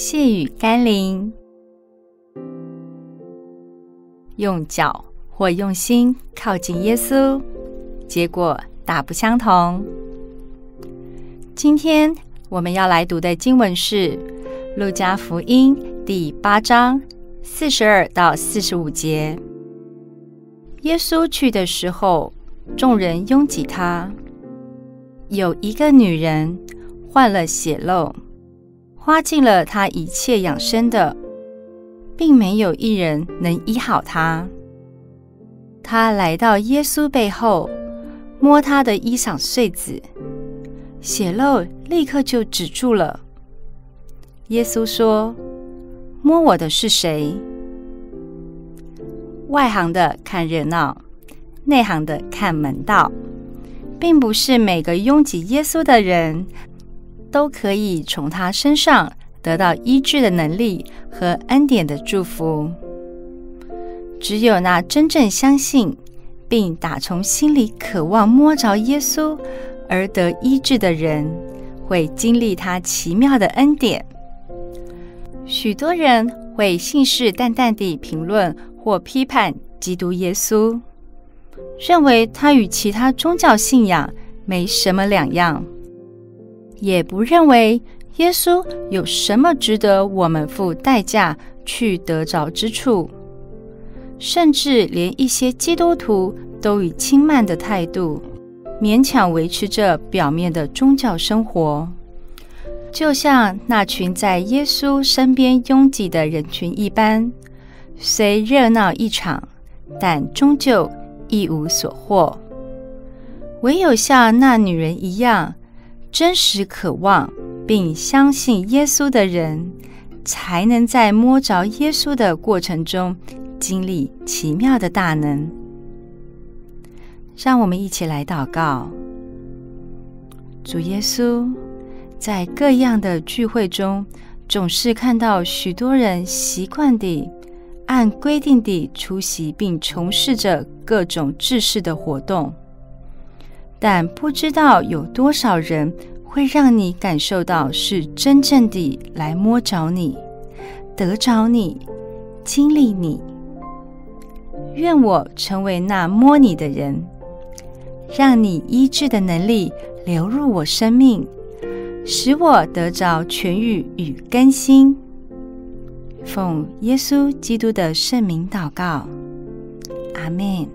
细雨甘霖，用脚或用心靠近耶稣，结果大不相同。今天我们要来读的经文是《路加福音》第八章四十二到四十五节。耶稣去的时候，众人拥挤他。有一个女人患了血漏。花尽了他一切养生的，并没有一人能医好他。他来到耶稣背后，摸他的衣裳穗子，血漏立刻就止住了。耶稣说：“摸我的是谁？”外行的看热闹，内行的看门道，并不是每个拥挤耶稣的人。都可以从他身上得到医治的能力和恩典的祝福。只有那真正相信并打从心里渴望摸着耶稣而得医治的人，会经历他奇妙的恩典。许多人会信誓旦旦地评论或批判基督耶稣，认为他与其他宗教信仰没什么两样。也不认为耶稣有什么值得我们付代价去得着之处，甚至连一些基督徒都以轻慢的态度勉强维持着表面的宗教生活，就像那群在耶稣身边拥挤的人群一般，虽热闹一场，但终究一无所获。唯有像那女人一样。真实渴望并相信耶稣的人，才能在摸着耶稣的过程中经历奇妙的大能。让我们一起来祷告：主耶稣，在各样的聚会中，总是看到许多人习惯地按规定地出席并从事着各种制式的活动。但不知道有多少人会让你感受到是真正的来摸着你、得着你、经历你。愿我成为那摸你的人，让你医治的能力流入我生命，使我得着痊愈与更新。奉耶稣基督的圣名祷告，阿门。